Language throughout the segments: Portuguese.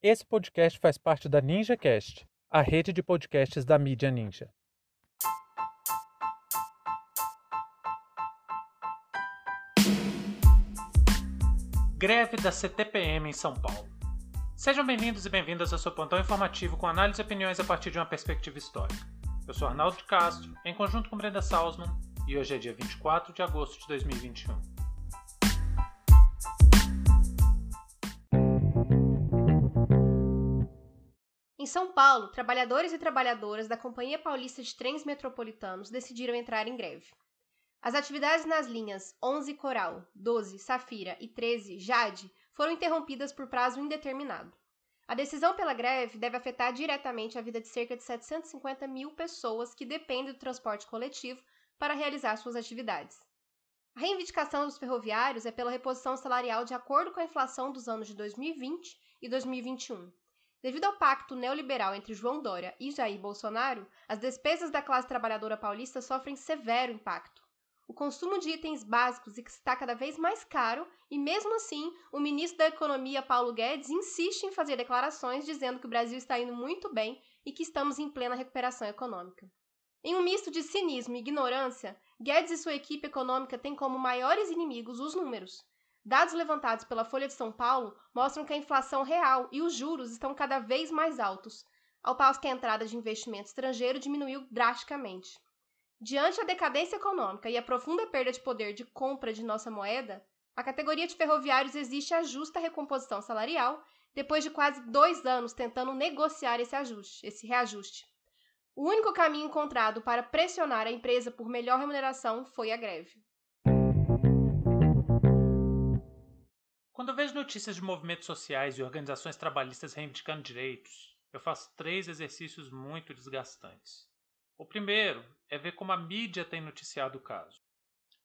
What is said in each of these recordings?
Esse podcast faz parte da NinjaCast, a rede de podcasts da mídia Ninja. Greve da CTPM em São Paulo. Sejam bem-vindos e bem-vindas ao seu plantão informativo com análise e opiniões a partir de uma perspectiva histórica. Eu sou Arnaldo de Castro, em conjunto com Brenda Salzman, e hoje é dia 24 de agosto de 2021. São Paulo, trabalhadores e trabalhadoras da Companhia Paulista de Trens Metropolitanos decidiram entrar em greve. As atividades nas linhas 11 Coral, 12 Safira e 13 Jade foram interrompidas por prazo indeterminado. A decisão pela greve deve afetar diretamente a vida de cerca de 750 mil pessoas que dependem do transporte coletivo para realizar suas atividades. A reivindicação dos ferroviários é pela reposição salarial de acordo com a inflação dos anos de 2020 e 2021 Devido ao pacto neoliberal entre João Dória e Jair Bolsonaro, as despesas da classe trabalhadora paulista sofrem severo impacto. O consumo de itens básicos está cada vez mais caro e, mesmo assim, o ministro da Economia, Paulo Guedes, insiste em fazer declarações dizendo que o Brasil está indo muito bem e que estamos em plena recuperação econômica. Em um misto de cinismo e ignorância, Guedes e sua equipe econômica têm como maiores inimigos os números. Dados levantados pela Folha de São Paulo mostram que a inflação real e os juros estão cada vez mais altos, ao passo que a entrada de investimento estrangeiro diminuiu drasticamente. Diante a decadência econômica e a profunda perda de poder de compra de nossa moeda, a categoria de ferroviários exige a justa recomposição salarial depois de quase dois anos tentando negociar esse ajuste, esse reajuste. O único caminho encontrado para pressionar a empresa por melhor remuneração foi a greve. Quando eu vejo notícias de movimentos sociais e organizações trabalhistas reivindicando direitos, eu faço três exercícios muito desgastantes. O primeiro é ver como a mídia tem noticiado o caso.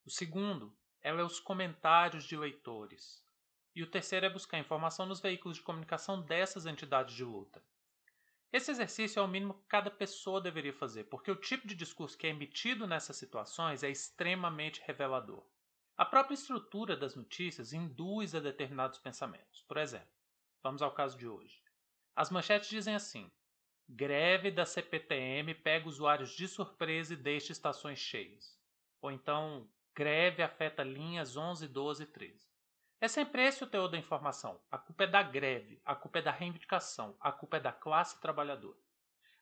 O segundo é ler os comentários de leitores. E o terceiro é buscar informação nos veículos de comunicação dessas entidades de luta. Esse exercício é o mínimo que cada pessoa deveria fazer, porque o tipo de discurso que é emitido nessas situações é extremamente revelador. A própria estrutura das notícias induz a determinados pensamentos. Por exemplo, vamos ao caso de hoje. As manchetes dizem assim: Greve da CPTM pega usuários de surpresa e deixa estações cheias. Ou então, greve afeta linhas 11, 12 e 13. É sempre esse o teor da informação. A culpa é da greve, a culpa é da reivindicação, a culpa é da classe trabalhadora.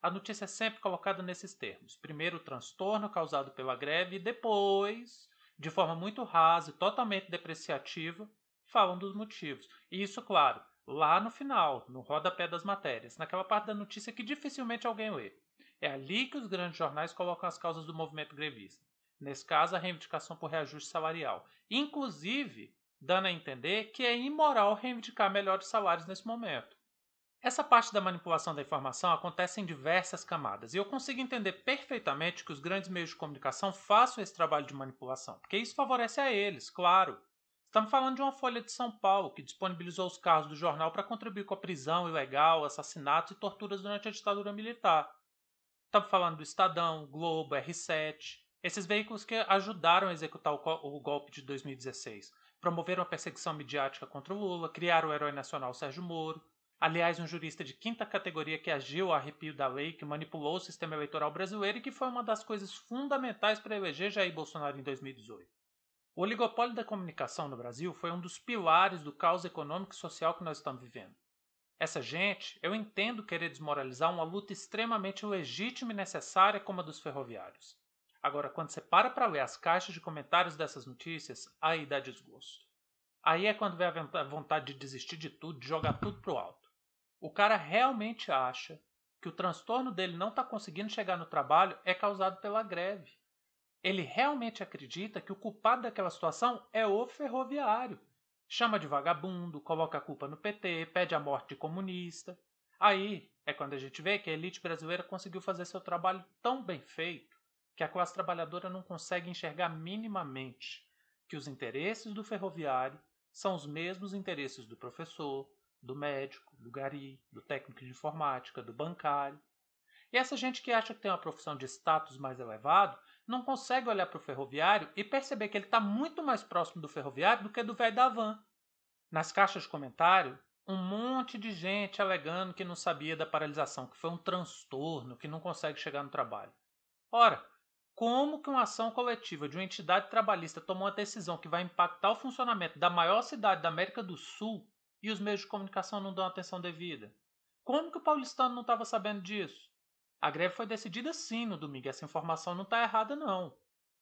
A notícia é sempre colocada nesses termos. Primeiro o transtorno causado pela greve e depois de forma muito rasa e totalmente depreciativa, falam dos motivos. E isso, claro, lá no final, no rodapé das matérias, naquela parte da notícia que dificilmente alguém lê. É ali que os grandes jornais colocam as causas do movimento grevista. Nesse caso, a reivindicação por reajuste salarial. Inclusive, dando a entender que é imoral reivindicar melhores salários nesse momento. Essa parte da manipulação da informação acontece em diversas camadas, e eu consigo entender perfeitamente que os grandes meios de comunicação façam esse trabalho de manipulação, porque isso favorece a eles, claro. Estamos falando de uma Folha de São Paulo que disponibilizou os carros do jornal para contribuir com a prisão ilegal, assassinatos e torturas durante a ditadura militar. Estamos falando do Estadão, Globo, R7, esses veículos que ajudaram a executar o golpe de 2016, promoveram a perseguição midiática contra o Lula, criaram o herói nacional Sérgio Moro, Aliás, um jurista de quinta categoria que agiu a arrepio da lei, que manipulou o sistema eleitoral brasileiro e que foi uma das coisas fundamentais para eleger Jair Bolsonaro em 2018. O oligopólio da comunicação no Brasil foi um dos pilares do caos econômico e social que nós estamos vivendo. Essa gente, eu entendo querer desmoralizar uma luta extremamente legítima e necessária como a dos ferroviários. Agora, quando você para para ler as caixas de comentários dessas notícias, aí dá desgosto. Aí é quando vem a vontade de desistir de tudo, de jogar tudo pro alto o cara realmente acha que o transtorno dele não está conseguindo chegar no trabalho é causado pela greve. Ele realmente acredita que o culpado daquela situação é o ferroviário. Chama de vagabundo, coloca a culpa no PT, pede a morte de comunista. Aí é quando a gente vê que a elite brasileira conseguiu fazer seu trabalho tão bem feito que a classe trabalhadora não consegue enxergar minimamente que os interesses do ferroviário são os mesmos interesses do professor, do médico, do gari, do técnico de informática, do bancário. E essa gente que acha que tem uma profissão de status mais elevado não consegue olhar para o ferroviário e perceber que ele está muito mais próximo do ferroviário do que do velho da van. Nas caixas de comentário, Um monte de gente alegando que não sabia da paralisação, que foi um transtorno, que não consegue chegar no trabalho. Ora, como que uma ação coletiva de uma entidade trabalhista tomou uma decisão que vai impactar o funcionamento da maior cidade da América do Sul e os meios de comunicação não dão atenção devida? Como que o paulistano não estava sabendo disso? A greve foi decidida sim no domingo, essa informação não está errada não.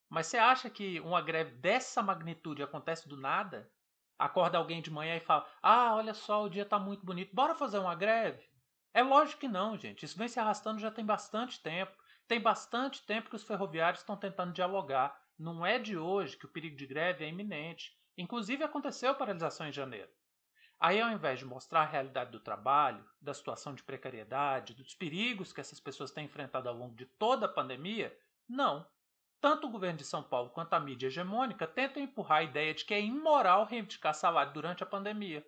Mas você acha que uma greve dessa magnitude acontece do nada? Acorda alguém de manhã e fala: Ah, olha só, o dia está muito bonito, bora fazer uma greve? É lógico que não, gente. Isso vem se arrastando já tem bastante tempo. Tem bastante tempo que os ferroviários estão tentando dialogar. Não é de hoje que o perigo de greve é iminente. Inclusive aconteceu paralisação em janeiro. Aí, ao invés de mostrar a realidade do trabalho, da situação de precariedade, dos perigos que essas pessoas têm enfrentado ao longo de toda a pandemia, não. Tanto o governo de São Paulo quanto a mídia hegemônica tentam empurrar a ideia de que é imoral reivindicar salário durante a pandemia.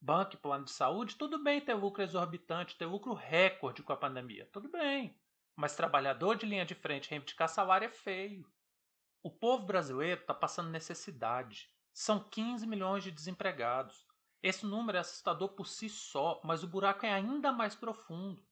Banco e plano de saúde, tudo bem ter lucro exorbitante, ter lucro recorde com a pandemia, tudo bem. Mas trabalhador de linha de frente reivindicar salário é feio. O povo brasileiro está passando necessidade. São 15 milhões de desempregados. Esse número é assustador por si só, mas o buraco é ainda mais profundo.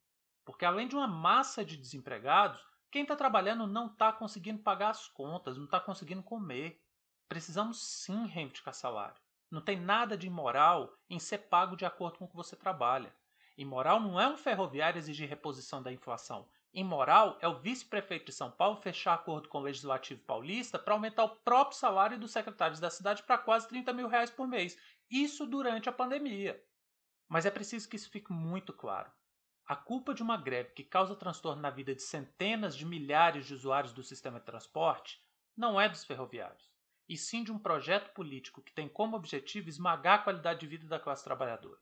Porque além de uma massa de desempregados, quem está trabalhando não está conseguindo pagar as contas, não está conseguindo comer. Precisamos sim reivindicar salário. Não tem nada de imoral em ser pago de acordo com o que você trabalha. Imoral não é um ferroviário exigir reposição da inflação. Imoral é o vice-prefeito de São Paulo fechar acordo com o Legislativo Paulista para aumentar o próprio salário dos secretários da cidade para quase 30 mil reais por mês. Isso durante a pandemia. Mas é preciso que isso fique muito claro. A culpa de uma greve que causa transtorno na vida de centenas de milhares de usuários do sistema de transporte não é dos ferroviários, e sim de um projeto político que tem como objetivo esmagar a qualidade de vida da classe trabalhadora.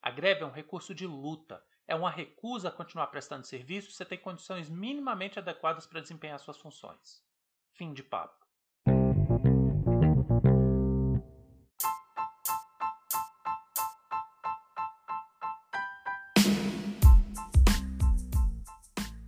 A greve é um recurso de luta, é uma recusa a continuar prestando serviço se tem condições minimamente adequadas para desempenhar suas funções. Fim de papo.